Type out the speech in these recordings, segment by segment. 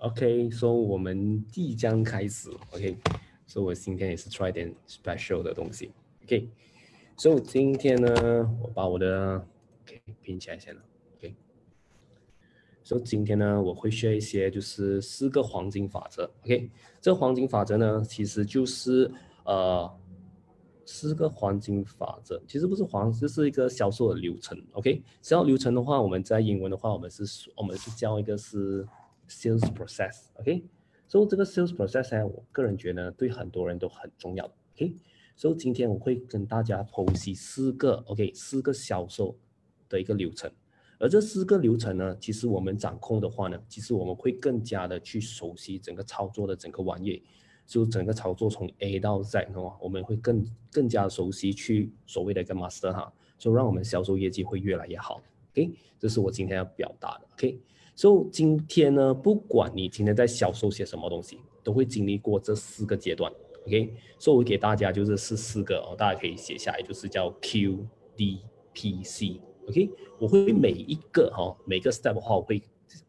OK，so 我们即将开始，OK，so 我今天也是 try 点 special 的东西，OK，so 今天呢，我把我的 OK 拼起来先了，OK，so 今天呢，我会学一些就是四个黄金法则，OK，这黄金法则呢，其实就是呃。四个黄金法则。其实不是黄，这是一个销售的流程。OK，销售流程的话，我们在英文的话，我们是我们是叫一个是 sales process。OK，所以这个 sales process 呢，我个人觉得对很多人都很重要。OK，所以今天我会跟大家剖析四个 OK 四个销售的一个流程。而这四个流程呢，其实我们掌控的话呢，其实我们会更加的去熟悉整个操作的整个玩意。就整个操作从 A 到 Z 的话，我们会更更加熟悉去所谓的一个 master 哈，就让我们销售业绩会越来越好。OK，这是我今天要表达的。OK，所以今天呢，不管你今天在销售些什么东西，都会经历过这四个阶段。OK，所以我给大家就是是四个哦，大家可以写下来，就是叫 Q D P C。OK，我会每一个哈每个 step 的话，我会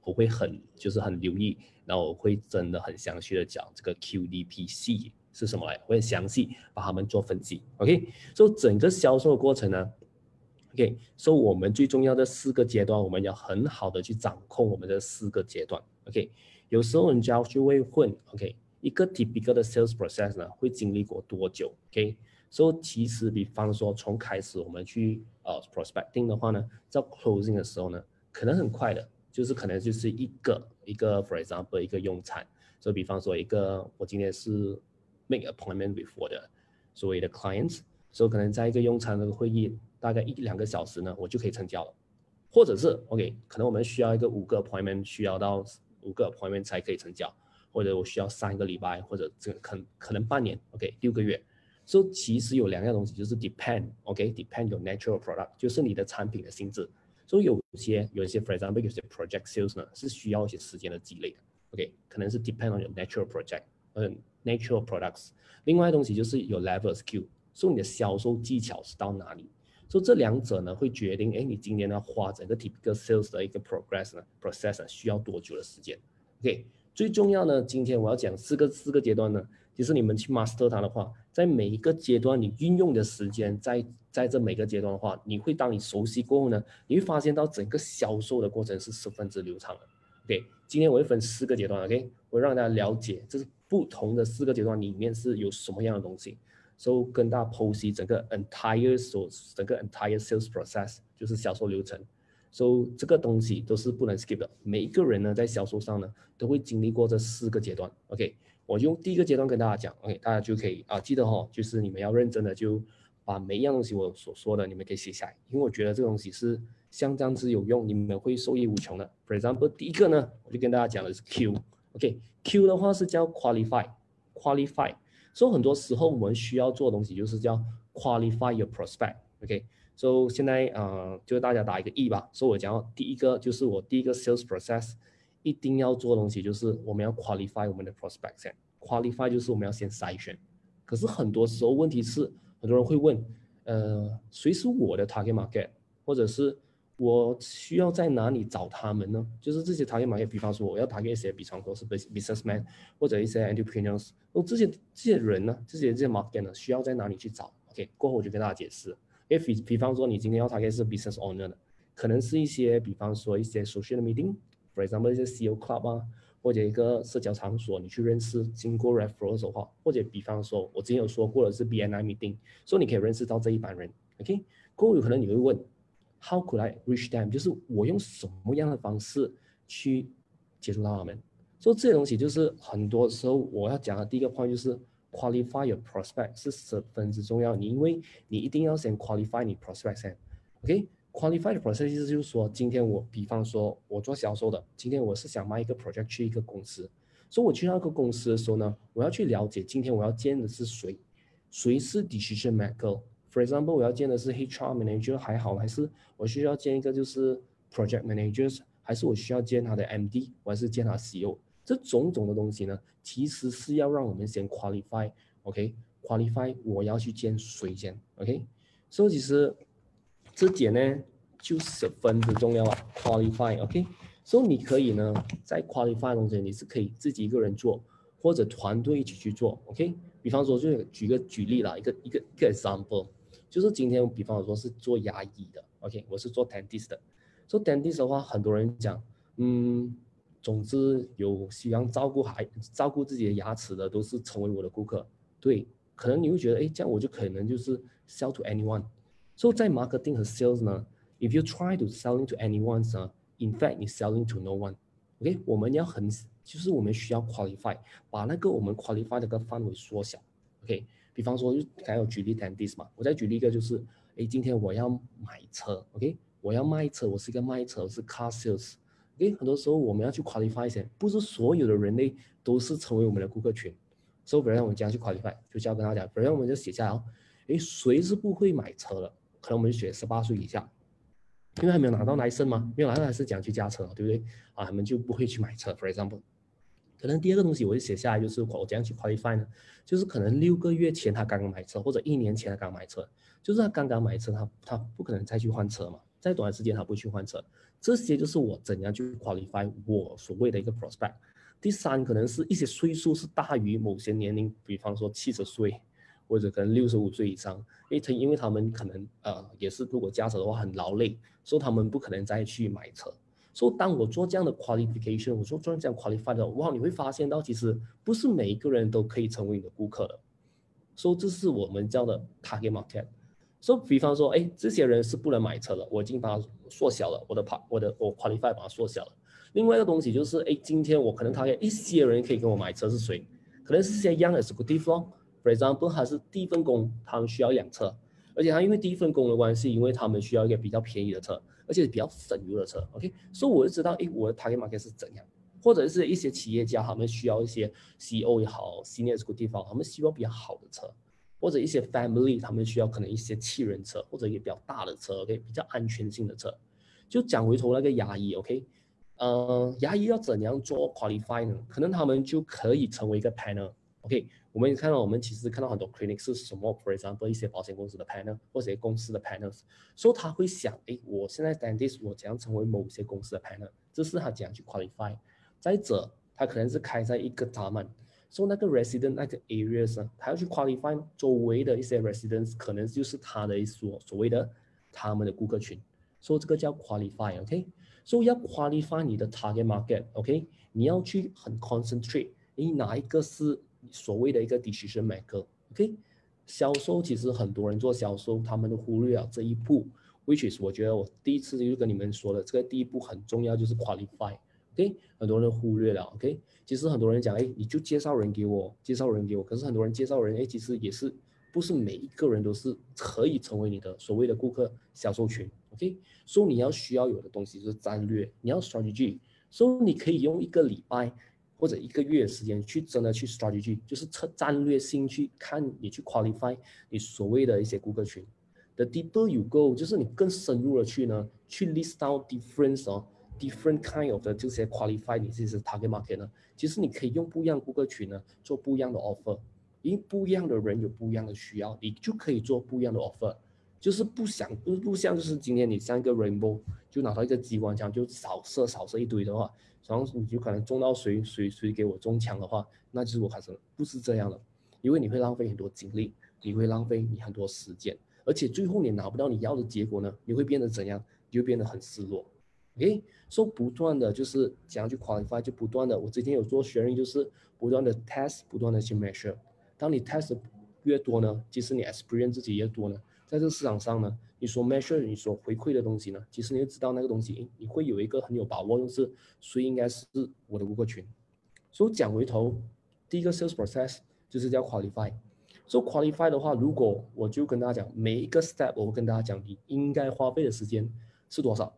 我会很就是很留意。然后我会真的很详细的讲这个 QDPC 是什么来，我会详细把他们做分析。OK，所以整个销售的过程呢，OK，所以我们最重要的四个阶段，我们要很好的去掌控我们的四个阶段。OK，有时候人家就会问，OK，一个 typical 的 sales process 呢会经历过多久？OK，所以其实比方说从开始我们去呃 prospecting 的话呢，到 closing 的时候呢，可能很快的。就是可能就是一个一个，for example，一个用餐，所以比方说一个，我今天是 make appointment with 我的所谓的 clients，所以可能在一个用餐的会议，大概一两个小时呢，我就可以成交了，或者是 OK，可能我们需要一个五个 appointment，需要到五个 appointment 才可以成交，或者我需要三个礼拜，或者这可可能半年，OK，六个月，所以其实有两样东西，就是 depend，OK，depend your natural product，就是你的产品的性质。所以有些有一些，for example，有些 project sales 呢是需要一些时间的积累的，OK，可能是 depend on your natural project，嗯，natural products。另外东西就是有 level skill，所以你的销售技巧是到哪里？所以这两者呢会决定，哎，你今年呢花整个 typical sales 的一个 progress 呢 process 需要多久的时间？OK，最重要呢，今天我要讲四个四个阶段呢，就是你们去 master 它的话，在每一个阶段你运用的时间在。在这每个阶段的话，你会当你熟悉过后呢，你会发现到整个销售的过程是十分之流畅的。OK，今天我会分四个阶段，OK，我让大家了解这是不同的四个阶段里面是有什么样的东西。So 跟大家剖析整个 entire 所整个 entire sales process 就是销售流程。So 这个东西都是不能 skip 的。每一个人呢在销售上呢都会经历过这四个阶段。OK，我用第一个阶段跟大家讲，OK，大家就可以啊记得哈，就是你们要认真的就。把每一样东西我所说的，你们可以写下来，因为我觉得这个东西是相当之有用，你们会受益无穷的。For example，第一个呢，我就跟大家讲的是 Q，OK，Q 的话是叫 qualify，qualify，所以很多时候我们需要做的东西就是叫 qualify your prospect，OK，所以现在啊，就大家打一个 E 吧。所以我讲第一个就是我第一个 sales process 一定要做的东西就是我们要 qualify 我们的 prospect，qualify 就是我们要先筛选，可是很多时候问题是。很多人会问，呃，谁是我的 target market，或者是我需要在哪里找他们呢？就是这些 target market，比方说我要 target 一些，比方说是 businessman 或者一些 entrepreneurs，那这些这些人呢，这些这些 market 呢，需要在哪里去找？OK，过后我就跟大家解释。if 比比方说你今天要 target 是 business owner 的，可能是一些比方说一些 social meeting，for example 一些 CEO club 啊。或者一个社交场所，你去认识，经过 referral 的话，或者比方说，我之前有说过的是 BNI meeting，所以你可以认识到这一班人，OK？过后有可能你会问，How could I reach them？就是我用什么样的方式去接触到他们？所以这些东西就是很多时候我要讲的第一个 point 就是 qualify your prospect 是十分之重要，你因为你一定要先 qualify 你 prospect 先，OK？Qualified process 意思就是说，今天我比方说，我做销售的，今天我是想卖一个 project 去一个公司，所以我去那个公司的时候呢，我要去了解今天我要见的是谁，谁是 decision maker。For example，我要见的是 HR manager 还好，还是我需要见一个就是 project managers，还是我需要见他的 MD，我还是见他 CEO？这种种的东西呢，其实是要让我们先 qualify，OK？Qualify 我要去见谁先，OK？所以其实。这点呢就十分的重要啊，qualify，OK，所以你可以呢，在 qualify 中间你是可以自己一个人做，或者团队一起去做，OK？比方说，就举个举例啦，一个一个一个 example，就是今天比方说是做牙医的，OK？我是做 dentist 的，做 dentist 的话，很多人讲，嗯，总之有希望照顾孩照顾自己的牙齿的，都是成为我的顾客，对，可能你会觉得，哎，这样我就可能就是 sell to anyone。所以在 marketing 和 sales 呢，if you try to selling to anyone 呢，in fact 你 selling to no one，OK？我们要很就是我们需要 qualify，把那个我们 qualify 的个范围缩小，OK？比方说就刚才有举例 dentist 嘛，我再举例一个就是，哎，今天我要买车，OK？我要卖车，我是一个卖车，我是 car sales，OK？很多时候我们要去 qualify 一些，不是所有的人类都是成为我们的顾客群，所以不然我们这样去 qualify，就要跟他讲，不然我们就写下来哦，哎，谁是不会买车的？可能我们就写十八岁以下，因为还没有拿到来生嘛，没有拿到 license，讲去驾车，对不对？啊，他们就不会去买车。For example，可能第二个东西我就写下来，就是我怎样去 qualify 呢？就是可能六个月前他刚刚买车，或者一年前他刚买车，就是他刚刚买车，他他不可能再去换车嘛，在短时间他不去换车。这些就是我怎样去 qualify 我所谓的一个 prospect。第三，可能是一些岁数是大于某些年龄，比方说七十岁。或者可能六十五岁以上，因为他因为他们可能呃也是如果驾车的话很劳累，所以他们不可能再去买车。所以当我做这样的 qualification，我做做这样 qualified 的，哇，你会发现到其实不是每一个人都可以成为你的顾客的。所以这是我们叫的 target market。所以比方说，哎，这些人是不能买车的，我已经把它缩小了，我的 part 我的我 qualify 把它缩小了。另外一个东西就是，哎，今天我可能 target 一些人可以跟我买车是谁？可能是些 young executive，for example，他是第一份工，他们需要养车，而且他因为第一份工的关系，因为他们需要一个比较便宜的车，而且比较省油的车。OK，所以我就知道，哎，我的 target market 是怎样，或者是一些企业家，他们需要一些 CEO 也好，Senior executive，他们希望比较好的车，或者一些 family，他们需要可能一些七人车，或者一个比较大的车，OK，比较安全性的车。就讲回头那个牙医，OK，呃，牙医要怎样做 qualify 呢？可能他们就可以成为一个 panel OK，。我们看到，我们其实看到很多 clinic 是什么？For example，一些保险公司的 panel 或者公司的 panels，所以他会想，哎，我现在 dentist，我怎样成为某些公司的 panel？这是他怎样去 qualify。再者，他可能是开在一个 d o m 所以那个 resident 那个 areas，他要去 qualify 周围的一些 residents，可能就是他的一所所谓的他们的顾客群。所以这个叫 qualify，OK？所以要 qualify 你的 target market，OK？你要去很 concentrate，你哪一个是？所谓的一个 decision maker，OK，销售其实很多人做销售，他们都忽略了这一步，which is 我觉得我第一次就跟你们说了，这个第一步很重要，就是 qualify，OK，很多人都忽略了，OK，其实很多人讲，哎，你就介绍人给我，介绍人给我，可是很多人介绍人，哎，其实也是不是每一个人都是可以成为你的所谓的顾客销售群，OK，所以你要需要有的东西就是战略，你要 strategy，所以你可以用一个礼拜。或者一个月的时间去真的去 strategy，就是策战略性去看你去 qualify 你所谓的一些顾客群。The deeper you go，就是你更深入的去呢，去 list out different 哦，different kind of 的这些 qualify 你这些 target market 呢，其实你可以用不一样的顾客群呢做不一样的 offer，因为不一样的人有不一样的需要，你就可以做不一样的 offer。就是不想不不像就是今天你像一个 rainbow 就拿到一个激光枪就扫射扫射一堆的话，然后你就可能中到谁谁谁给我中枪的话，那就是我开始不是这样的，因为你会浪费很多精力，你会浪费你很多时间，而且最后你拿不到你要的结果呢，你会变得怎样？你会变得很失落。诶，说不断的就是怎样去 qualify，就不断的，我之前有做学人就是不断的 test，不断的去 measure，当你 test 越多呢，其实你 experience 自己越多呢。在这个市场上呢，你所 measure 你所回馈的东西呢，其实你就知道那个东西，你会有一个很有把握，就是谁应该是我的顾客群。所以讲回头，第一个 sales process 就是叫 qualify。所以 qualify 的话，如果我就跟大家讲每一个 step，我会跟大家讲你应该花费的时间是多少。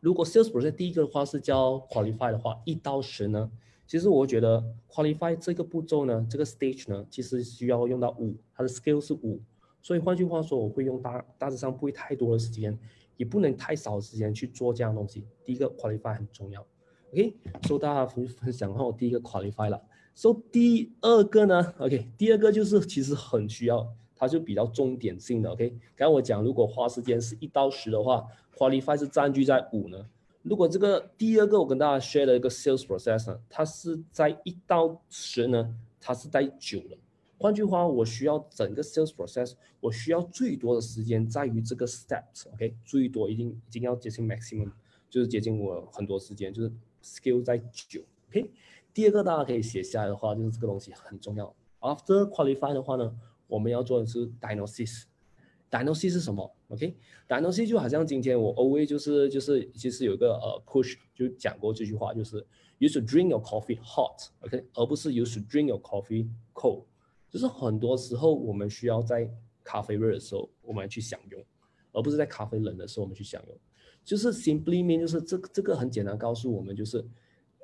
如果 sales process 第一个的话是叫 qualify 的话，一到十呢，其实我觉得 qualify 这个步骤呢，这个 stage 呢，其实需要用到五，它的 scale 是五。所以换句话说，我会用大大致上不会太多的时间，也不能太少的时间去做这样东西。第一个 qualify 很重要，OK，所以大家分分享后，第一个 qualify 了。所以第二个呢，OK，第二个就是其实很需要，它就比较重点性的，OK。刚刚我讲，如果花时间是一到十的话，qualify 是占据在五呢。如果这个第二个我跟大家 share 的一个 sales process 呢，它是在一到十呢，它是在九了。换句话，我需要整个 sales process，我需要最多的时间在于这个 steps，OK，最多一定一定要接近 maximum，就是接近我很多时间，就是 skill 在九，OK。第二个大家可以写下来的话，就是这个东西很重要。After qualify 的话呢，我们要做的是 diagnosis。diagnosis 是什么？OK，diagnosis 就好像今天我 always 就是就是其实有一个呃 push 就讲过这句话，就是 you should drink your coffee hot，OK，而不是 you should drink your coffee cold。 就是很多时候我们需要在咖啡热的时候我们去享用，而不是在咖啡冷的时候我们去享用。就是 simply mean 就是这这个很简单告诉我们就是。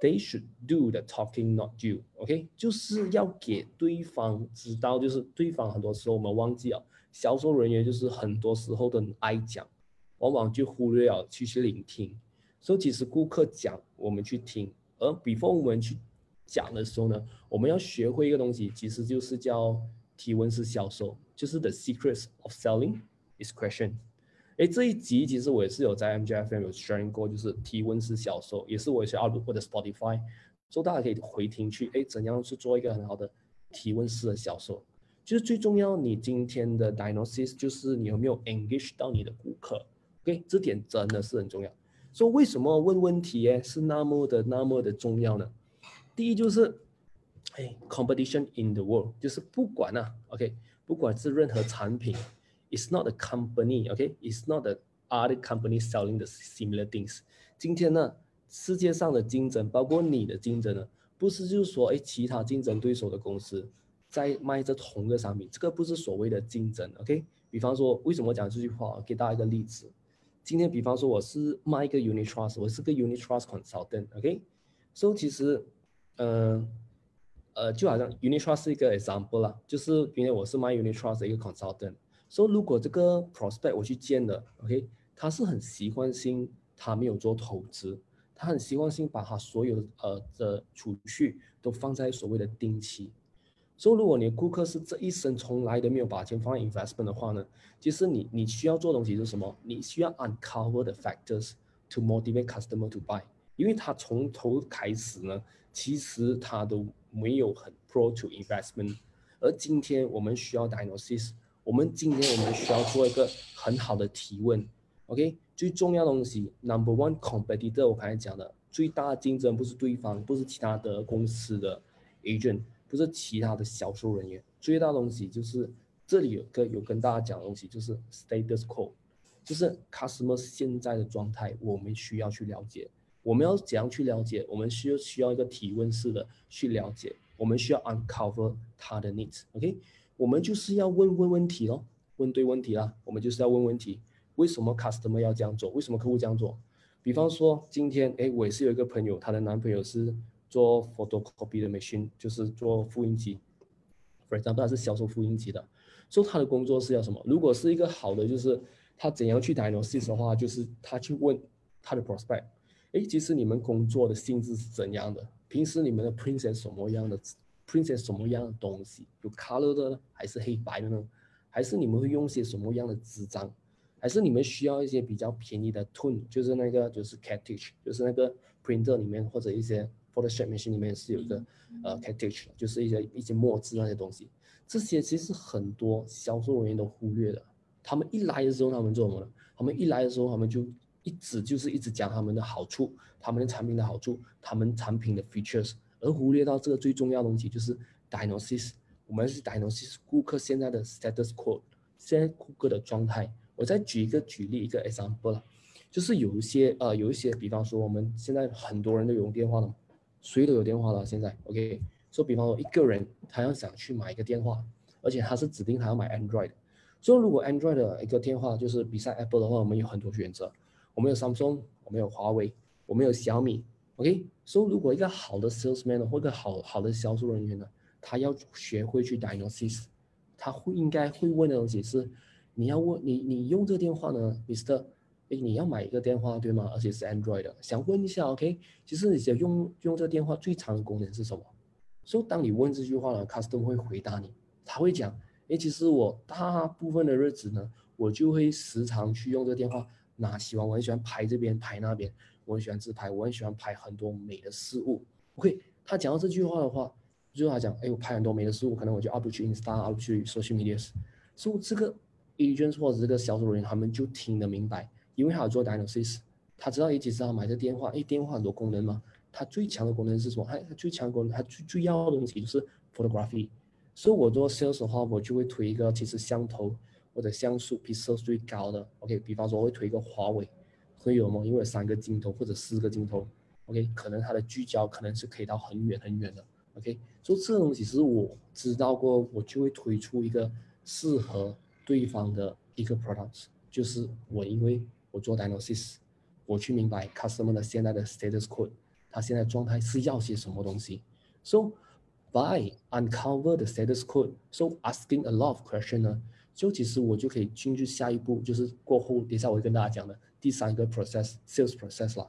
They should do the talking, not you. OK，就是要给对方知道，就是对方很多时候我们忘记了，销售人员就是很多时候都爱讲，往往就忽略了去去聆听。所以其实顾客讲，我们去听，而 before 我们去讲的时候呢，我们要学会一个东西，其实就是叫提问式销售，就是 the secrets of selling is question。哎，这一集其实我也是有在 MGFM 有 sharing 过，就是提问式销售，也是我也是 out 或者 Spotify，所以大家可以回听去，哎，怎样去做一个很好的提问式的销售？就是最重要，你今天的 diagnosis 就是你有没有 engage 到你的顾客？OK，这点真的是很重要。说为什么问问题哎是那么的那么的重要呢？第一就是，哎，competition in the world，就是不管啊，OK，不管是任何产品。It's not the company, OK? It's not the other company selling the similar things. 今天呢，世界上的竞争，包括你的竞争呢，不是就是说，哎，其他竞争对手的公司在卖着同个商品，这个不是所谓的竞争，OK？比方说，为什么讲这句话？给大家一个例子。今天，比方说，我是卖一个 Unit Trust，我是个 Unit Trust consultant，OK？所以其实，嗯，呃，就好像 Unit Trust 是一个 example 啦，就是因为我是卖 Unit Trust 的一个 consultant。说如果这个 prospect 我去见了，OK，他是很习惯性，他没有做投资，他很习惯性把他所有的呃的储蓄都放在所谓的定期。所以如果你的顾客是这一生从来都没有把钱放在 investment 的话呢，其实你你需要做东西是什么？你需要 uncover the factors to motivate customer to buy，因为他从头开始呢，其实他都没有很 pro to investment，而今天我们需要 diagnosis。我们今天我们需要做一个很好的提问，OK？最重要的东西，Number one competitor，我刚才讲的最大的竞争不是对方，不是其他的公司的 agent，不是其他的销售人员，最大的东西就是这里有个有跟大家讲的东西，就是 status quo，就是 customer 现在的状态，我们需要去了解。我们要怎样去了解？我们需要需要一个提问式的去了解，我们需要 uncover 他的 needs，OK？我们就是要问问问题咯，问对问题啦。我们就是要问问题，为什么 customer 要这样做？为什么客户这样做？比方说，今天哎，我也是有一个朋友，她的男朋友是做 photocopy 的 machine，就是做复印机。For example，他是销售复印机的，所以他的工作是要什么？如果是一个好的，就是他怎样去 diagnosis 的话，就是他去问他的 prospect，哎，其实你们工作的性质是怎样的？平时你们的 print 是什么样的？print 些什么样的东西？有 color 的呢，还是黑白的呢？还是你们会用些什么样的纸张？还是你们需要一些比较便宜的 tone，就是那个就是 cartridge，就是那个 printer 里面或者一些 Photoshop machine 里面是有一个呃 cartridge，就是一些一些墨汁那些东西。这些其实很多销售人员都忽略的。他们一来的时候，他们做什么呢？他们一来的时候，他们就一直就是一直讲他们的好处，他们的产品的好处，他们产品的 features。而忽略到这个最重要的东西就是 diagnosis，我们是 diagnosis 顾客现在的 status quo，现在顾客的状态。我再举一个举例一个 example 了，就是有一些呃有一些，比方说我们现在很多人都有电话了，谁都有电话了现在，OK？说比方说一个人他要想去买一个电话，而且他是指定他要买 Android，所以如果 Android 的一个电话就是比赛 Apple 的话，我们有很多选择，我们有 Samsung，我们有华为，我们有小米。OK，所以如果一个好的 salesman 或者好好的销售人员呢，他要学会去 diagnosis，他会应该会问的东西是，你要问你你用这个电话呢，Mr，哎，你要买一个电话对吗？而且是 Android 的，想问一下 OK，其实你想用用这个电话最长的功能是什么？所以当你问这句话呢，Custom 会回答你，他会讲，哎，其实我大部分的日子呢，我就会时常去用这个电话哪喜欢，我很喜欢拍这边拍那边，我很喜欢自拍，我很喜欢拍很多美的事物。OK，他讲到这句话的话，就是他讲，哎，我拍很多美的事物，可能我就 up 去 Insta，up 去 social media，所以这个 agent 或者这个销售人员他们就听得明白，因为他有做 diagnosis，他知道一直是要买这电话，哎，电话很多功能嘛，它最强的功能是什么？它最强功能，它最最要的东西就是 photography。所以我做 sales 的话，我就会推一个其实相头或者像素比 sales 最高的。OK，比方说我会推一个华为，会有吗？因为有三个镜头或者四个镜头。OK，可能它的聚焦可能是可以到很远很远的。OK，所以这东西是我知道过，我就会推出一个适合对方的一个 product，就是我因为我做 diagnosis，我去明白 customer 的现在的 status code，他现在状态是要些什么东西。So By uncover the status code, so asking a lot of question 呢，就其实我就可以进去下一步，就是过后，等下我会跟大家讲的第三个 process sales process 啦。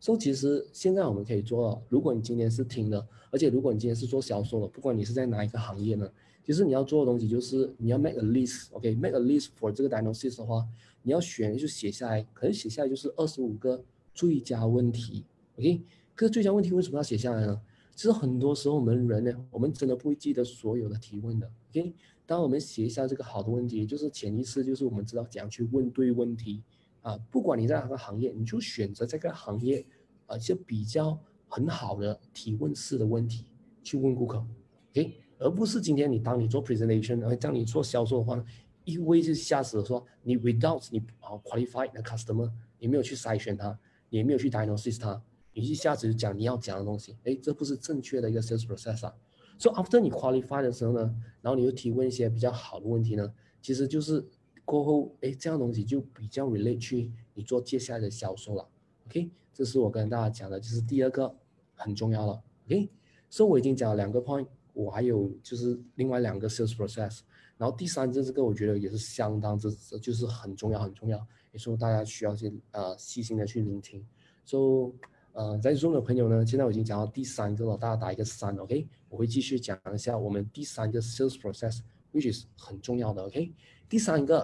So 其实现在我们可以做，如果你今天是听的，而且如果你今天是做销售的，不管你是在哪一个行业呢，其实你要做的东西就是你要 make a list，OK，make a list for 这个 diagnosis 的话，你要选就写下来，可能写下来就是二十五个最佳问题，OK，可是最佳问题为什么要写下来呢？其实很多时候我们人呢，我们真的不会记得所有的提问的。OK，当我们写一下这个好的问题，就是潜意识，就是我们知道怎样去问对问题啊。不管你在哪个行业，你就选择这个行业啊一些比较很好的提问式的问题去问顾客。OK，而不是今天你当你做 presentation，然后当你做销售的话呢，一味就下死说你 without 你啊 qualified 的 customer，你没有去筛选他，你没有去 diagnose 他。你一下子就讲你要讲的东西，哎，这不是正确的一个 sales process 啊。所以 after 你 qualify 的时候呢，然后你又提问一些比较好的问题呢，其实就是过后，哎，这样东西就比较 relate 去你做接下来的销售了。OK，这是我跟大家讲的，就是第二个很重要了。OK，所以我已经讲了两个 point，我还有就是另外两个 sales process，然后第三个这个我觉得也是相当之就是很重要很重要，也说大家需要去呃细心的去聆听。So 呃，在 Zoom 的朋友呢，现在我已经讲到第三个了，大家打一个三，OK？我会继续讲一下我们第三个 sales process，which is 很重要的，OK？第三个，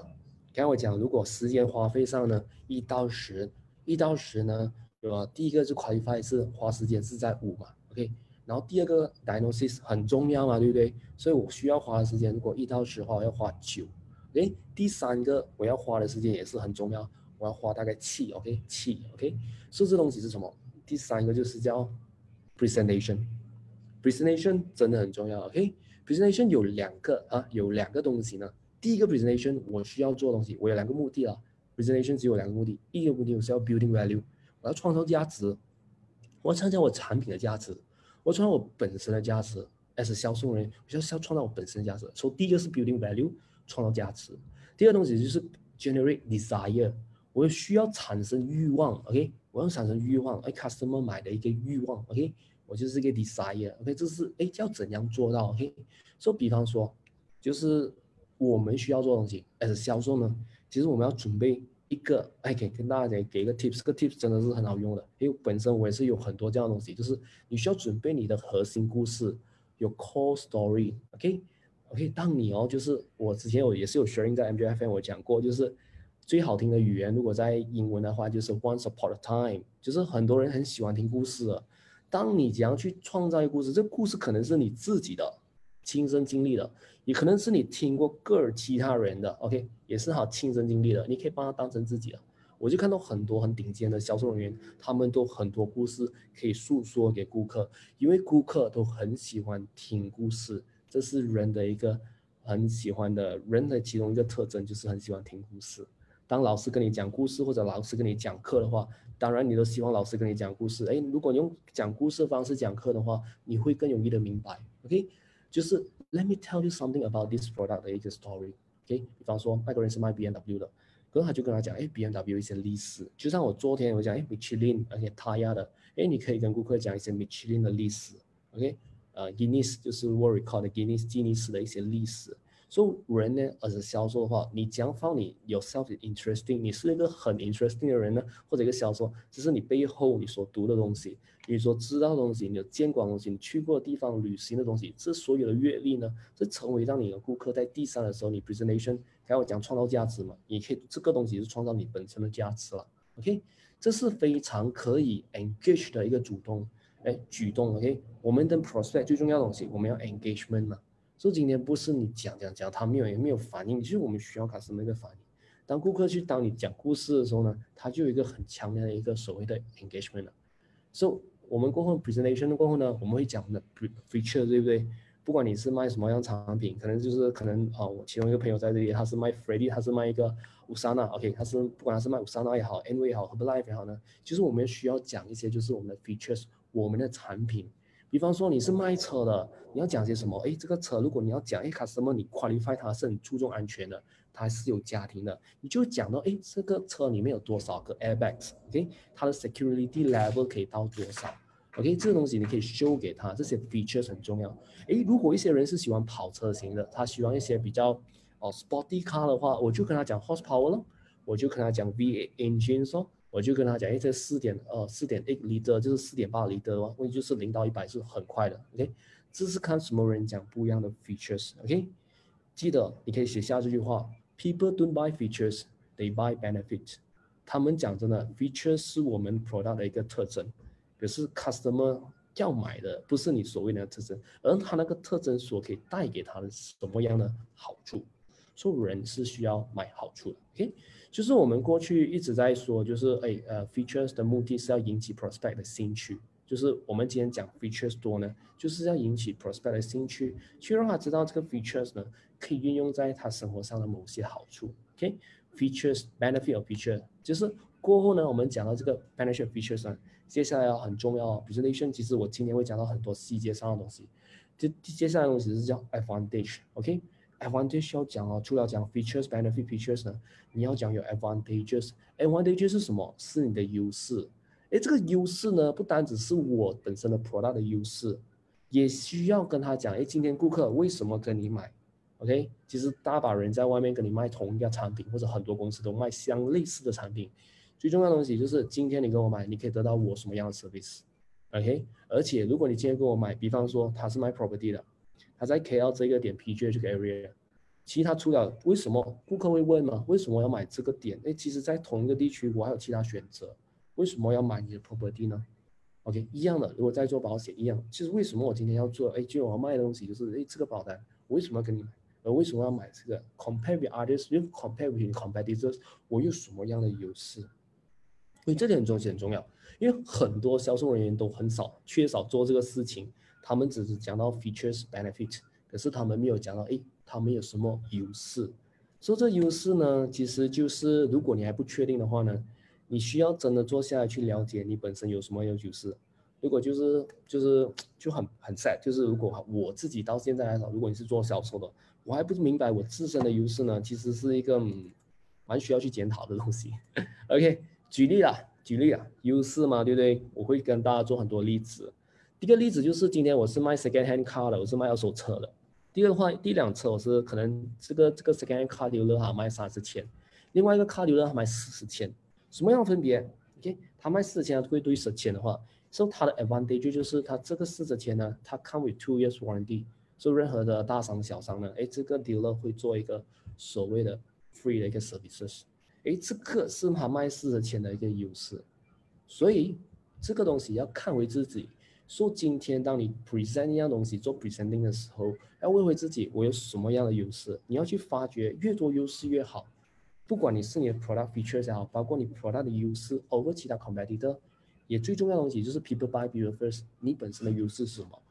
刚才我讲，如果时间花费上呢，一到十，一到十呢，对吧？第一个是 qualify 是花时间是在五嘛，OK？然后第二个 diagnosis 很重要嘛，对不对？所以我需要花的时间，如果一到十的话，我要花九，OK？第三个我要花的时间也是很重要，我要花大概七，OK？七，OK？数字东西是什么？第三个就是叫 presentation，presentation 真的很重要，OK？presentation 有两个啊，有两个东西呢。第一个 presentation 我需要做东西，我有两个目的啊。presentation 只有两个目的，第一个目的我是要 building value，我要创造价值，我要创造我产品的价值，我要创造我本身的价值。as 销售人员，我要要创造我本身的价值。所以第一个是 building value，创造价值。第二个东西就是 generate desire，我需要产生欲望，OK？我要产生欲望，哎，customer 买的一个欲望，OK，我就是一个 desire，OK，这是哎要怎样做到，OK，说比方说，就是我们需要做东西，as 销售呢，其实我们要准备一个，哎，给跟大家给一个 tips，这个 tips 真的是很好用的，因为本身我也是有很多这样的东西，就是你需要准备你的核心故事，有 core story，OK，OK，当你哦，就是我之前有也是有 sharing 在 MGFM 我讲过，就是。最好听的语言，如果在英文的话，就是 Once upon a time，就是很多人很喜欢听故事。当你怎样去创造一个故事，这故事可能是你自己的亲身经历的，也可能是你听过个其他人的，OK，也是好亲身经历的，你可以把它当成自己的。我就看到很多很顶尖的销售人员，他们都很多故事可以诉说给顾客，因为顾客都很喜欢听故事，这是人的一个很喜欢的人的其中一个特征，就是很喜欢听故事。当老师跟你讲故事，或者老师跟你讲课的话，当然你都希望老师跟你讲故事。哎，如果你用讲故事方式讲课的话，你会更容易的明白。OK，就是 Let me tell you something about this product 的一个 story。OK，比方说那个人是卖 BMW 的，可是他就跟他讲，哎，BMW 一些历史，就像我昨天我讲，哎，Michelin，而且他压的，哎，你可以跟顾客讲一些 Michelin 的历史。OK，呃，Guinness 就是 World Record Guinness 吉尼斯的一些历史。所以人呢，而是销售的话，你将放你 yourself interesting，你是一个很 interesting 的人呢，或者一个销售，这是你背后你所读的东西，你所知道的东西，你有见过的东西，你去过的地方旅行的东西，这所有的阅历呢，这成为让你的顾客在第三的时候，你 presentation 还要讲创造价值嘛，你可以这个东西是创造你本身的价值了，OK，这是非常可以 engage 的一个主动哎举动，OK，我们的 prospect 最重要的东西我们要 engagement 嘛，所以今天不是你讲讲讲他没有也没有反应，就是我们需要他什么一个反应。当顾客去当你讲故事的时候呢，他就有一个很强烈的一个所谓的 engagement 了。所以我们过后 presentation 过后呢，我们会讲我们的 feature，对不对？不管你是卖什么样产品，可能就是可能啊，我其中一个朋友在这里，他是卖 Freddie，他是卖一个乌莎娜，OK，他是不管他是卖乌莎娜也好，Anyway 也好，Herbalife 也好呢，就是我们需要讲一些就是我们的 features，我们的产品。比方说你是卖车的，你要讲些什么？哎，这个车如果你要讲，哎，customer 你 qualify 它是很注重安全的。它是有家庭的，你就讲到，哎，这个车里面有多少个 airbags？OK，它的 security level 可以到多少？OK，这个东西你可以 show 给他，这些 features 很重要。哎，如果一些人是喜欢跑车型的，他喜欢一些比较哦 sporty car 的话，我就跟他讲 horsepower 咯，我就跟他讲 V8 engine 说，我就跟他讲，哎，这四点呃四点一 liter 就是四点八 liter 的话，问题就是零到一百是很快的。OK，这是看什么人讲不一样的 features。OK，记得你可以写下这句话。People don't buy features, they buy benefits 他们讲真的，features 是我们 product 的一个特征，可是 customer 要买的不是你所谓的特征，而他那个特征所可以带给他的什么样的好处。所以人是需要买好处的，OK？就是我们过去一直在说，就是哎呃，features 的目的是要引起 prospect 的兴趣。就是我们今天讲 features 多呢，就是要引起 prospect 的兴趣，去让他知道这个 features 呢可以运用在他生活上的某些好处。OK，features benefit of feature 就是过后呢，我们讲到这个 benefit of features 呢，接下来要很重要，presentation 其实我今天会讲到很多细节上的东西，就接下来的东西是叫 advantage，OK advantage。OK，advantage 要讲哦，除了讲 features benefit features 呢，你要讲有 advantages，advantages 是什么？是你的优势。哎，这个优势呢，不单只是我本身的 product 的优势，也需要跟他讲，哎，今天顾客为什么跟你买？OK，其实大把人在外面跟你卖同一个产品，或者很多公司都卖相类似的产品。最重要的东西就是今天你跟我买，你可以得到我什么样的 service？OK，而且如果你今天跟我买，比方说他是卖 property 的，他在 KL 这个点 PJ 这个 area，其他除了为什么顾客会问吗？为什么要买这个点？哎，其实在同一个地区我还有其他选择。为什么要买你的 property 呢？OK，一样的，如果在做保险一样，其实为什么我今天要做？哎，就我要卖的东西就是，哎，这个保单，我为什么要跟你买？呃，为什么要买这个？Compare with others，因为 compare with competitors，我有什么样的优势？所以这点东西很重要，因为很多销售人员都很少，缺少做这个事情，他们只是讲到 features benefit，可是他们没有讲到，哎，他们有什么优势？说这优势呢，其实就是如果你还不确定的话呢？你需要真的坐下来去了解你本身有什么优势。如果就是就是就很很 sad，就是如果我自己到现在来说，如果你是做销售的，我还不明白我自身的优势呢，其实是一个蛮需要去检讨的东西。OK，举例啦，举例啊，优势嘛，对不对？我会跟大家做很多例子。一个例子就是今天我是卖 second hand car 的，我是卖二手车的。第二的话，第一辆车我是可能这个这个 second hand car dealer 哈卖三十千，另外一个 car dealer 卖四十千。什么样的分别？OK，他卖四十千会对十千的话，所以它的 advantage 就是他这个四十千呢，他 come with two years warranty，所以任何的大商小商呢，哎，这个 dealer 会做一个所谓的 free 的一个 services，哎，这个是他卖四十千的一个优势，所以这个东西要看回自己，说今天当你 present 一样东西做 presenting 的时候，要问回自己，我有什么样的优势？你要去发掘，越多优势越好。不管你是你的 product features 也好，包括你 product 的优势，over 其他 competitor，也最重要的东西就是 people buy people first，你本身的优势是什么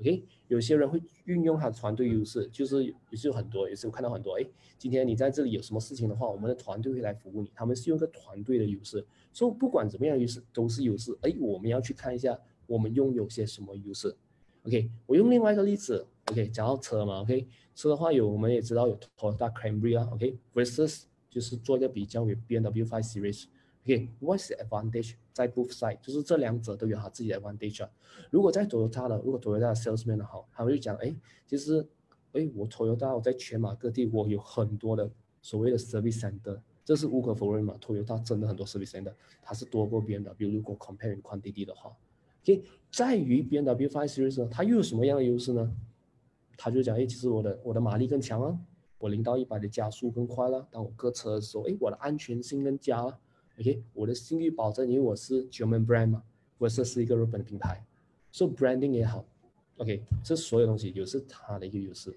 ？OK，有些人会运用他的团队优势，就是也是有很多，也是有看到很多，哎，今天你在这里有什么事情的话，我们的团队会来服务你，他们是用个团队的优势，所以不管怎么样优势都是优势，哎，我们要去看一下我们拥有些什么优势。OK，我用另外一个例子，OK，讲到车嘛，OK，车的话有我们也知道有 Toyota Camry 啊，OK，versus 就是做一个比较，与 B N W Five Series，OK，What's the advantage？在 both side，就是这两者都有它自己的 advantage。如果在 Toyota 的，如果 Toyota 的 salesman 的好，他们就讲，哎，其实，哎，我 Toyota 我在全马各地我有很多的所谓的 service center，这是无可否认嘛。Toyota 真的很多 service center，它是多过 BMW。如果 compare quantity 的话，OK，在于 BMW five Series 呢，它又有什么样的优势呢？他就讲，哎，其实我的我的马力更强啊。我零到一百的加速更快了。当我搁车的时候，哎，我的安全性更加了。OK，我的信誉保证，因为我是 German brand 嘛，我是是一个日本的品牌，所以 branding 也好。OK，这所有东西有是它的一个优势。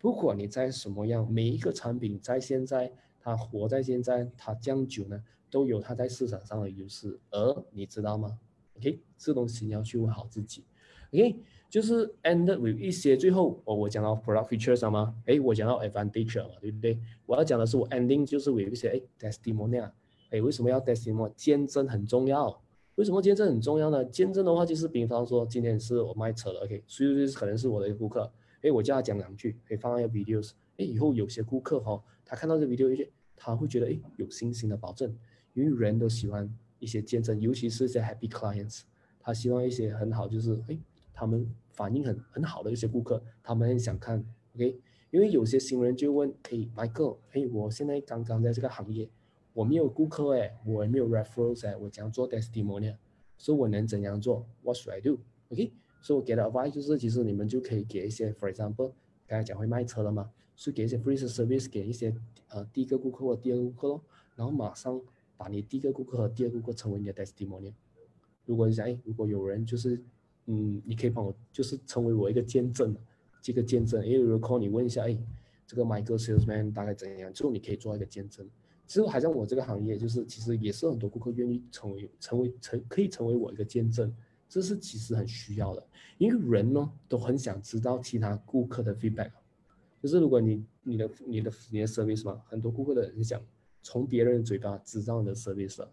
不管你在什么样，每一个产品在现在它活在现在，它将久呢，都有它在市场上的优势。而你知道吗？OK，这东西你要去问好自己。OK，就是 end with 一些最后哦，我讲到 product features 吗？哎，我讲到 advantage 嘛，对不对？我要讲的是我 ending 就是 with 一些哎 testimonial。哎，为什么要 testimonial？见证很重要。为什么见证很重要呢？见证的话，就是比方说，今天是我卖车了，OK，所以就是可能是我的一个顾客，哎，我叫他讲两句，可以放一个 videos，哎，以后有些顾客哈，他看到这 video，他会觉得哎有信心的保证，因为人都喜欢一些见证，尤其是一些 happy clients，他希望一些很好，就是哎，他们反应很很好的一些顾客，他们很想看，OK，因为有些新人就问，哎，Michael，哎，我现在刚刚在这个行业。我没有顾客哎，我也没有 referrals 哎，我怎样做 testimony？所以我能怎样做？What should I do？OK？所以我给的 advice 就是，其实你们就可以给一些，for example，刚才讲会卖车了嘛，是给一些 free service 给一些呃第一个顾客或第二个顾客咯，然后马上把你第一个顾客和第二个顾客成为你的 testimonial。如果你想哎，如果有人就是嗯，你可以帮我就是成为我一个见证，这个见证，因为如果你问一下哎，这个 Michael salesman 大概怎样，之后你可以做一个见证。其实，好像我这个行业，就是其实也是很多顾客愿意成为成为成可以成为我一个见证，这是其实很需要的，因为人呢都很想知道其他顾客的 feedback，就是如果你你的你的你的 service 嘛，很多顾客的人想从别人嘴巴知道你的 service，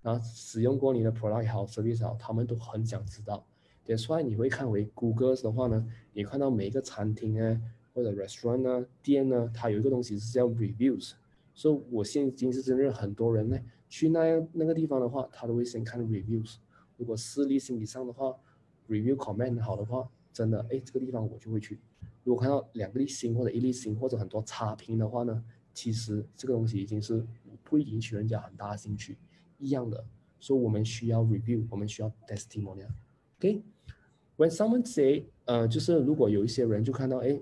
然后使用过你的 product 好 service 好，他们都很想知道。That's why 你会看为谷歌的话呢，你看到每一个餐厅啊或者 restaurant 啊店呢，它有一个东西是叫 reviews。所以，我现今是真认很多人呢，去那样那个地方的话，他都会先看 reviews。如果四粒星以上的话，review comment 好的话，真的，哎，这个地方我就会去。如果看到两粒星或者一粒星或者很多差评的话呢，其实这个东西已经是会引起人家很大的兴趣。一样的，所以我们需要 review，我们需要 testimonial。OK，when someone say，呃，就是如果有一些人就看到，哎。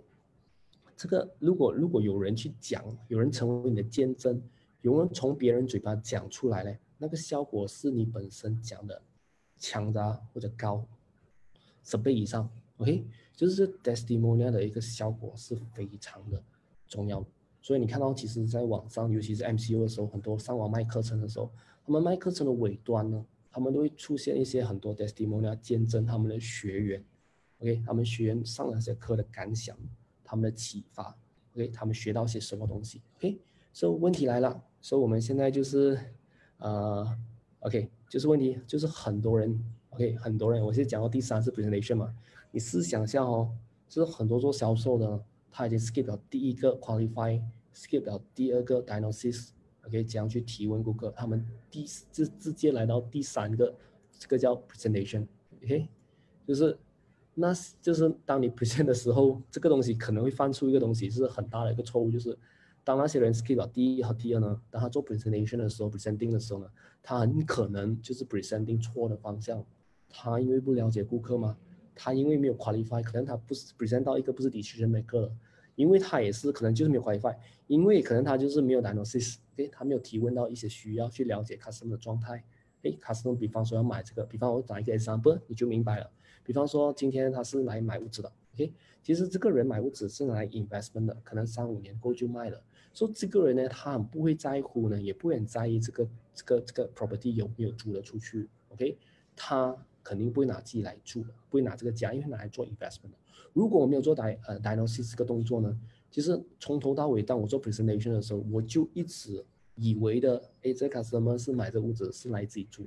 这个如果如果有人去讲，有人成为你的见证，有人从别人嘴巴讲出来嘞，那个效果是你本身讲的强的或者高十倍以上，OK，就是这 testimonial 的一个效果是非常的重要。所以你看到，其实在网上，尤其是 MCU 的时候，很多上网卖课程的时候，他们卖课程的尾端呢，他们都会出现一些很多 testimonial 见证他们的学员，OK，他们学员上了些课的感想。他们的启发，OK，他们学到些什么东西？OK，所以问题来了，所以我们现在就是，呃，OK，就是问题就是很多人，OK，很多人，我现在讲到第三次 presentation 嘛，你试想一下哦，就是很多做销售的，他已经 skip 了第一个 qualify，skip 了第二个 diagnosis，OK，这样去提问顾客，他们第直直接来到第三个，这个叫 presentation，OK，就是。那就是当你 present 的时候，这个东西可能会犯出一个东西是很大的一个错误，就是当那些人 skip 了第一和第二呢，当他做 presentation 的时候，presenting 的时候呢，他很可能就是 presenting 错的方向。他因为不了解顾客嘛，他因为没有 qualify，可能他不是 present 到一个不是 decision maker，因为他也是可能就是没有 qualify，因为可能他就是没有 diagnosis，诶，他没有提问到一些需要去了解 customer 的状态。诶，customer 比方说要买这个，比方我打一个 example，你就明白了。比方说，今天他是来买屋子的，OK？其实这个人买屋子是来 investment 的，可能三五年后就卖了。说这个人呢，他很不会在乎呢，也不会很在意这个这个这个 property 有没有租得出去，OK？他肯定不会拿自己来住的，不会拿这个家，因为拿来做 investment 的。如果我没有做 di 呃 diagnosis 这个动作呢，其实从头到尾，当我做 presentation 的时候，我就一直以为的，哎，这 customer 是买这屋子是来自己住。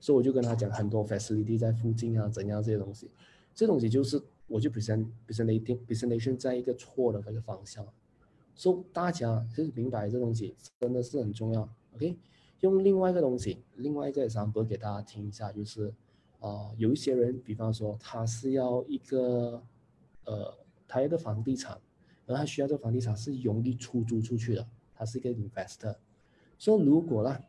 所以我就跟他讲很多 facility 在附近啊，怎样这些东西，这东西就是我就 present presentation presentation 在一个错的那个方向，所以大家就是明白这东西真的是很重要。OK，用另外一个东西，另外一个 example 给大家听一下，就是啊，有一些人，比方说他是要一个呃，他一个房地产，而他需要这个房地产是容易出租出去的，他是一个 investor，所以如果呢？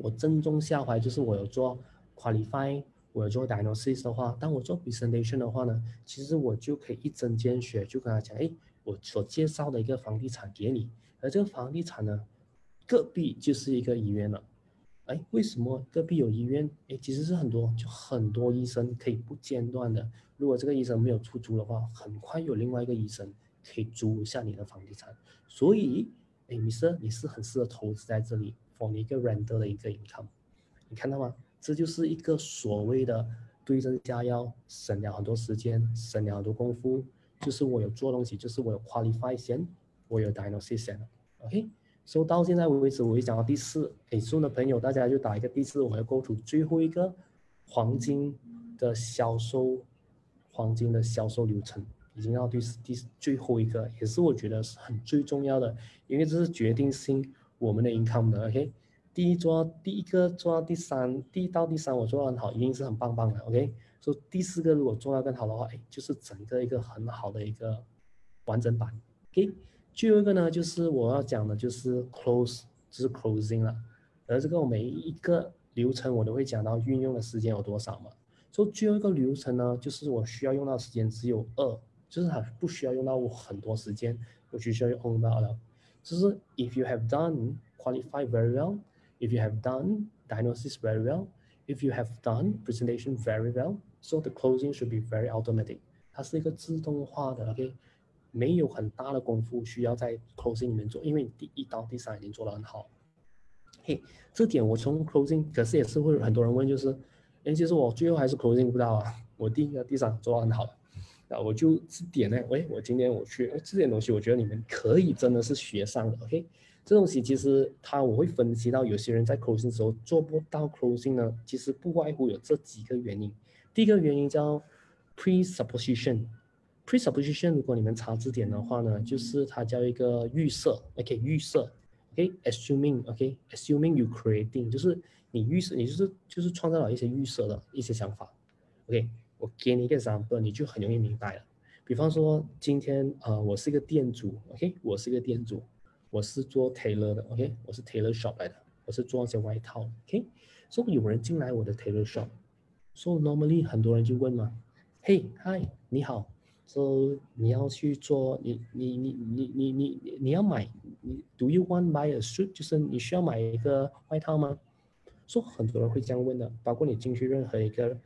我正中下怀，就是我有做 qualify，我有做 diagnosis 的话，当我做 presentation 的话呢，其实我就可以一针见血就跟他讲，哎，我所介绍的一个房地产给你，而这个房地产呢，隔壁就是一个医院了。哎，为什么隔壁有医院？哎，其实是很多，就很多医生可以不间断的。如果这个医生没有出租的话，很快有另外一个医生可以租一下你的房地产。所以，哎，你是你是很适合投资在这里，for 你一个 renter 的一个 income。你看到吗？这就是一个所谓的对症下药，省了很多时间，省了很多功夫。就是我有做东西，就是我有 qualify 先，我有 diagnosis 先，OK。所以到现在为止，我会讲到第四，诶，送的朋友大家就打一个第四，我要构筑最后一个黄金的销售，黄金的销售流程，已经到第四第最后一个，也是我觉得是很最重要的，因为这是决定性我们的 income 的，OK。第一做到第一个做到第三，第一到第三我做到很好，一定是很棒棒的，OK。所以第四个如果做到更好的话，哎，就是整个一个很好的一个完整版，OK。最后一个呢，就是我要讲的，就是 close，就是 closing 了。而这个我每一个流程我都会讲到运用的时间有多少嘛。所以最后一个流程呢，就是我需要用到时间只有二，就是它不需要用到我很多时间，我只需要用到了。就是 if you have done qualify very well，if you have done diagnosis very well，if you have done presentation very well，so the closing should be very automatic。它是一个自动化的，OK。没有很大的功夫需要在 closing 里面做，因为你第一到第三已经做得很好。嘿，这点我从 closing，可是也是会有很多人问，就是，哎，其实我最后还是 closing 不到啊。我第一个、第三做得很好，啊我就这点呢，喂，我今天我去，这点东西我觉得你们可以真的是学上的，OK？这东西其实它我会分析到，有些人在 closing 时候做不到 closing 呢，其实不外乎有这几个原因。第一个原因叫 presupposition。Presupposition，如果你们查字典的话呢，就是它叫一个预设，OK，预设，OK，assuming，OK，assuming you creating，就是你预设，你就是就是创造了一些预设的一些想法，OK，我给你一个 example，你就很容易明白了。比方说今天呃，我是一个店主，OK，我是一个店主，我是做 tailor 的，OK，我是 tailor shop 来的，我是做一些外套，OK，所以有人进来我的 tailor shop，so normally 很多人就问嘛，Hey，Hi，你好。说你要去做，你你你你你你你要买，你 Do you want buy a suit？就是你需要买一个外套吗？说很多人会这样问的，包括你进去任何一个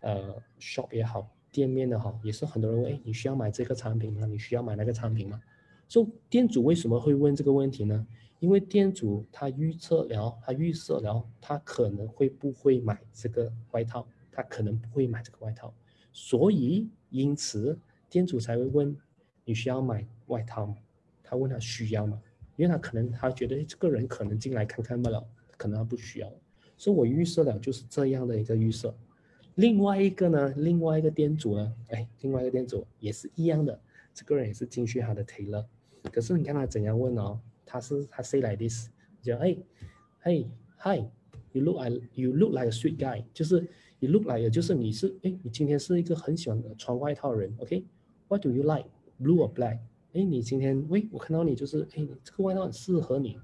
呃 shop 也好，店面的好，也是很多人问，哎，你需要买这个产品吗？你需要买那个产品吗？说店主为什么会问这个问题呢？因为店主他预测了，他预设了，他可能会不会买这个外套，他可能不会买这个外套，所以因此。店主才会问你需要买外套吗？他问他需要吗？因为他可能他觉得这个人可能进来看看不了，可能他不需要。所以我预设了就是这样的一个预设。另外一个呢，另外一个店主呢，哎，另外一个店主也是一样的，这个人也是进去他的 tailor，可是你看他怎样问哦，他是他 say like this，就哎，嘿，hi，you look like you look like a sweet guy，就是你 look like 就是你是哎，你今天是一个很喜欢穿外套的人 What do you like, blue or black？哎，你今天喂，我看到你就是，哎，这个外套很适合你。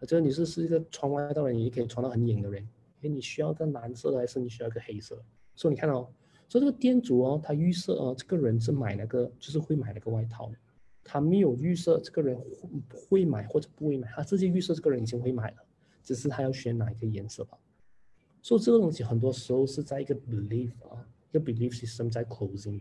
我觉得你是是一个穿外套的人，你可以穿到很影的人。哎，你需要个蓝色的还是你需要个黑色？所以你看到，所以这个店主哦，他预设哦，这个人是买那个，就是会买那个外套。他没有预设这个人会买或者不会买，他直接预设这个人已经会买了，只是他要选哪一个颜色吧。所以这个东西很多时候是在一个 belief 啊，一个 belief system 在 closing。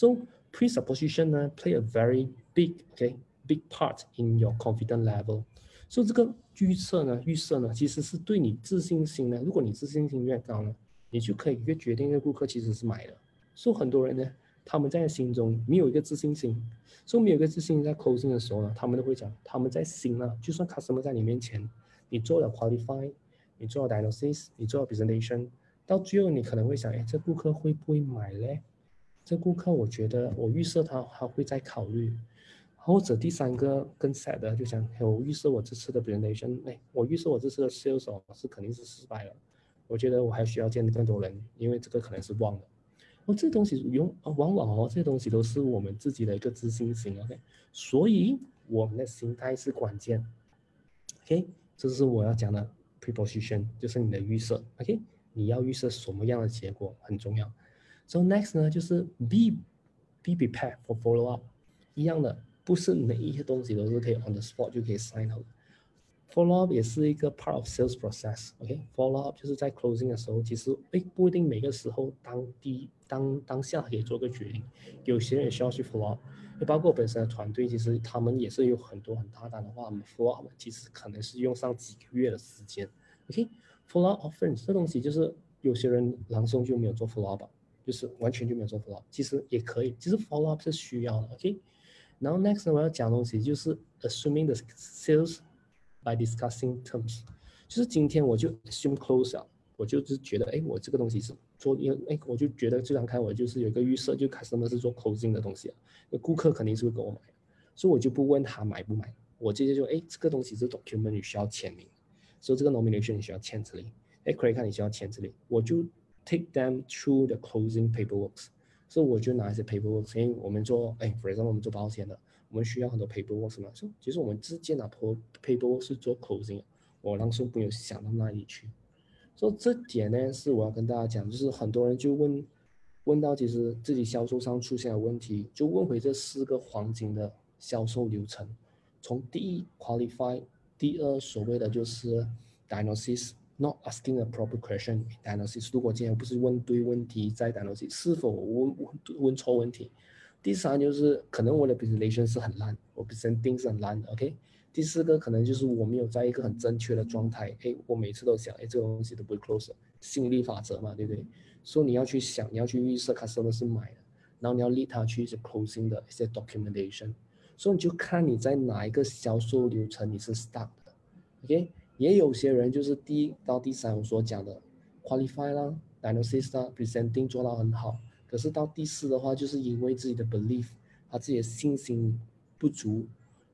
So presupposition 呢，play a very big, okay, big part in your confidence level。所以这个预测呢，预设呢，其实是对你自信心呢。如果你自信心越高呢，你就可以越决定一个顾客其实是买的。所以很多人呢，他们在心中没有一个自信心，所以没有一个自信心在 closing 的时候呢，他们都会讲，他们在心呢，就算 customer 在你面前，你做了 qualify，你做了 diagnosis，你做了 presentation，到最后你可能会想，哎，这顾客会不会买嘞？这顾客，我觉得我预设他他会再考虑，或者第三个更 sad 的，就想我预设我这次的 presentation，哎，我预设我这次的 sales 是肯定是失败了，我觉得我还需要见更多人，因为这个可能是忘了。哦，这东西用往往哦，这些东西都是我们自己的一个自信心，OK，所以我们的心态是关键，OK，这是我要讲的 preposition，就是你的预设，OK，你要预设什么样的结果很重要。So next 呢，就是 be be prepared for follow up，一样的不是每一些东西都是可以 on the spot 就可以 sign 好的。Follow up 也是一个 part of sales process，OK？Follow up 就是在 closing 的时候，其实诶不一定每个时候当第当当下可以做个决定，有些人也需要去 follow up。也包括我本身的团队，其实他们也是有很多很大胆的话，我们 follow up 其实可能是用上几个月的时间，OK？Follow up offense 这东西就是有些人朗诵就没有做 follow up，就是完全就没有做 follow up，其实也可以，其实 follow up 是需要的，OK？然后 next 我要讲东西就是 assuming the sales。By discussing terms，就是今天我就 assume close 啊，我就是觉得，哎，我这个东西是做，因为，哎，我就觉得这张开我就是有一个预设，就 customer 是做 closing 的东西啊，那顾客肯定是会跟我买，所以我就不问他买不买，我直接就，哎，这个东西是 document 你需要签名，所以这个 nomination 你需要签这里，哎，credit card 你需要签这里，我就 take them through the closing paperwork，所以我就拿一些 paperwork，因为我们做，哎，for example 我们做保险的。我们需要很多 paperwork 嘛？说其实我们之间的 paperwork 是做 closing，我当时没有想到那里去。所以这点呢，是我要跟大家讲，就是很多人就问，问到其实自己销售上出现了问题，就问回这四个黄金的销售流程。从第一 qualify，第二所谓的就是 diagnosis Not asking a proper question diagnosis。如果今天不是问对问题，在 diagnosis 是否问问问错问题？第三就是可能我的 presentation 是很烂，我 presenting 是很烂的，OK。第四个可能就是我没有在一个很正确的状态，哎，我每次都想，哎，这个东西都不会 close，吸引力法则嘛，对不对？所以你要去想，你要去预设 customer 是买的，然后你要 lead 他去一些 closing 的一些 documentation，所以你就看你在哪一个销售流程你是 stuck 的，OK。也有些人就是第一到第三我所讲的 qualify 啦，diagnosis 啦，presenting 做到很好。可是到第四的话，就是因为自己的 belief，他自己的信心不足，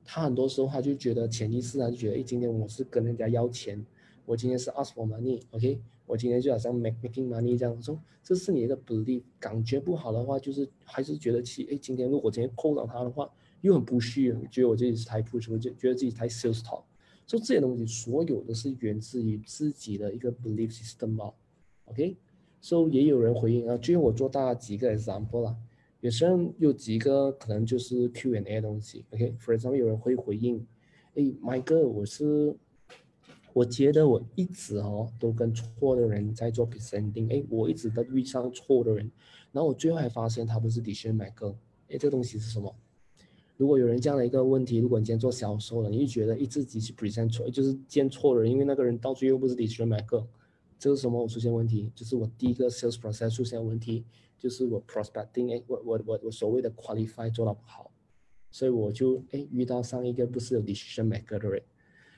他很多时候他就觉得潜意识他就觉得，哎，今天我是跟人家要钱，我今天是 ask for money，OK，我今天就好像 make making money 这样说，这是你的 belief，感觉不好的话，就是还是觉得起，哎，今天如果今天扣到他的话，又很不屑，觉得我自己是太 push，就觉得自己太 sales talk，所以这些东西所有都是源自于自己的一个 belief system 嘛，OK。so 也有人回应啊，最后我做大几个 example 啦，有时候有几个可能就是 Q and A 东西，OK，for example 有人会回应，哎，My 哥，我是，我觉得我一直哦都跟错的人在做 presenting，哎，我一直都遇上错的人，然后我最后还发现他不是 decision maker，哎，这个东西是什么？如果有人这样的一个问题，如果你今天做销售了，你就觉得一自己去 present 错，就是见错人，因为那个人到最后不是 decision maker。这个什么我出现问题，就是我第一个 sales process 出现问题，就是我 prospecting 哎，我我我我所谓的 qualify 做到不好，所以我就哎遇到上一个不是有 decision maker 的人，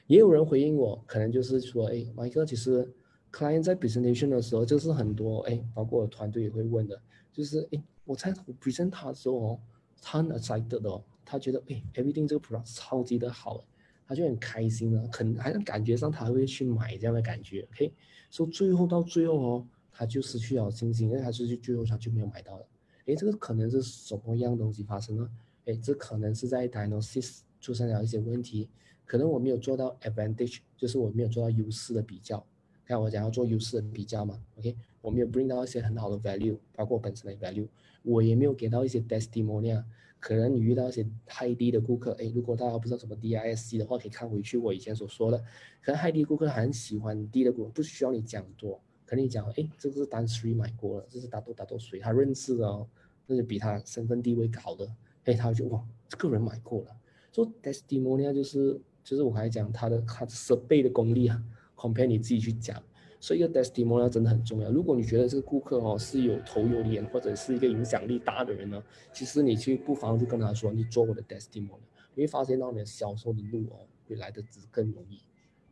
也有人回应我，可能就是说哎迈克其实 client 在 presentation 的时候就是很多哎，包括我团队也会问的，就是哎我在 present 他的时候哦，他很 excited 的，他觉得哎 everything 这个 product 超级的好，他就很开心了，很好像感觉上他会去买这样的感觉，OK。说最后到最后哦，他就失去了信心，因为他失去最后他就没有买到了。哎，这个可能是什么样东西发生呢？哎，这可能是在 diagnosis 出现了一些问题，可能我没有做到 advantage，就是我没有做到优势的比较。看我想要做优势的比较嘛，OK，我没有 bring 到一些很好的 value，包括本身的 value，我也没有给到一些 testimonial。可能你遇到一些太低的顾客，哎，如果大家不知道什么 DISC 的话，可以看回去我以前所说的。可能太低顾客很喜欢低的顾客，不需要你讲多，可能你讲，哎，这个是单 three 买过了，这是打多打多谁他认识哦，那就比他身份地位高的，哎，他就哇，这个人买过了。说 testimonial 就是就是我刚才讲他的他十倍的功力啊，compare 你自己去讲。所以一个 testimonial 真的很重要。如果你觉得这个顾客哦是有头有脸，或者是一个影响力大的人呢，其实你去不妨就跟他说，你做我的 testimonial，你会发现到你的销售的路哦会来的只更容易。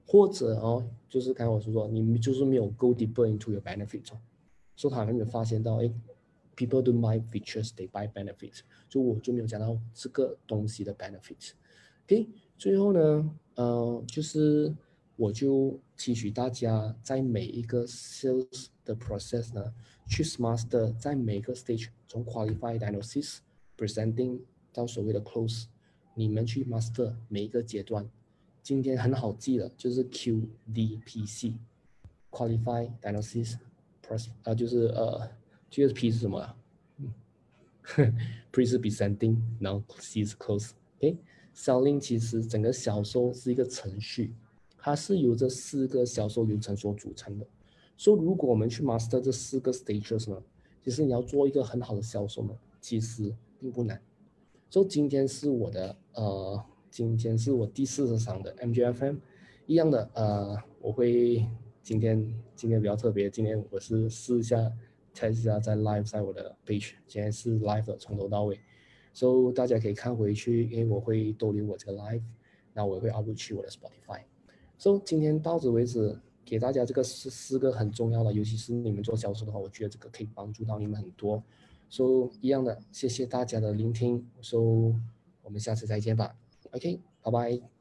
或者哦，就是刚才我说说，你就是没有 go deeper into your benefits，所以他没有发现到，哎，people don't buy features，they buy benefits，就我就没有讲到这个东西的 benefits。OK，最后呢，呃，就是。我就期许大家在每一个 sales 的 process 呢，去 master 在每个 stage，从 qualify diagnosis presenting 到所谓的 close，你们去 master 每一个阶段。今天很好记了，就是 QDPC，qualify diagnosis pres 啊，就是呃，这个 P 是什么啊？Pre 是 presenting，然后 C 是 close。OK，selling 其实整个销售是一个程序，它是由这四个销售流程所组成的。所以如果我们去 master 这四个 stages 呢，其实你要做一个很好的销售呢，其实并不难。所以今天是我的呃，今天是我第四十场的 MGFM，一样的呃，我会今天今天比较特别，今天我是试一下。test 一下在 live 在我的 page，今天是 live 的从头到尾，so 大家可以看回去，因为我会逗留我这个 live，那我也会 upload 去我的 so 今天到此为止，给大家这个四四个很重要的，尤其是你们做销售的话，我觉得这个可以帮助到你们很多，so 一样的，谢谢大家的聆听，so 我们下次再见吧，OK，拜拜。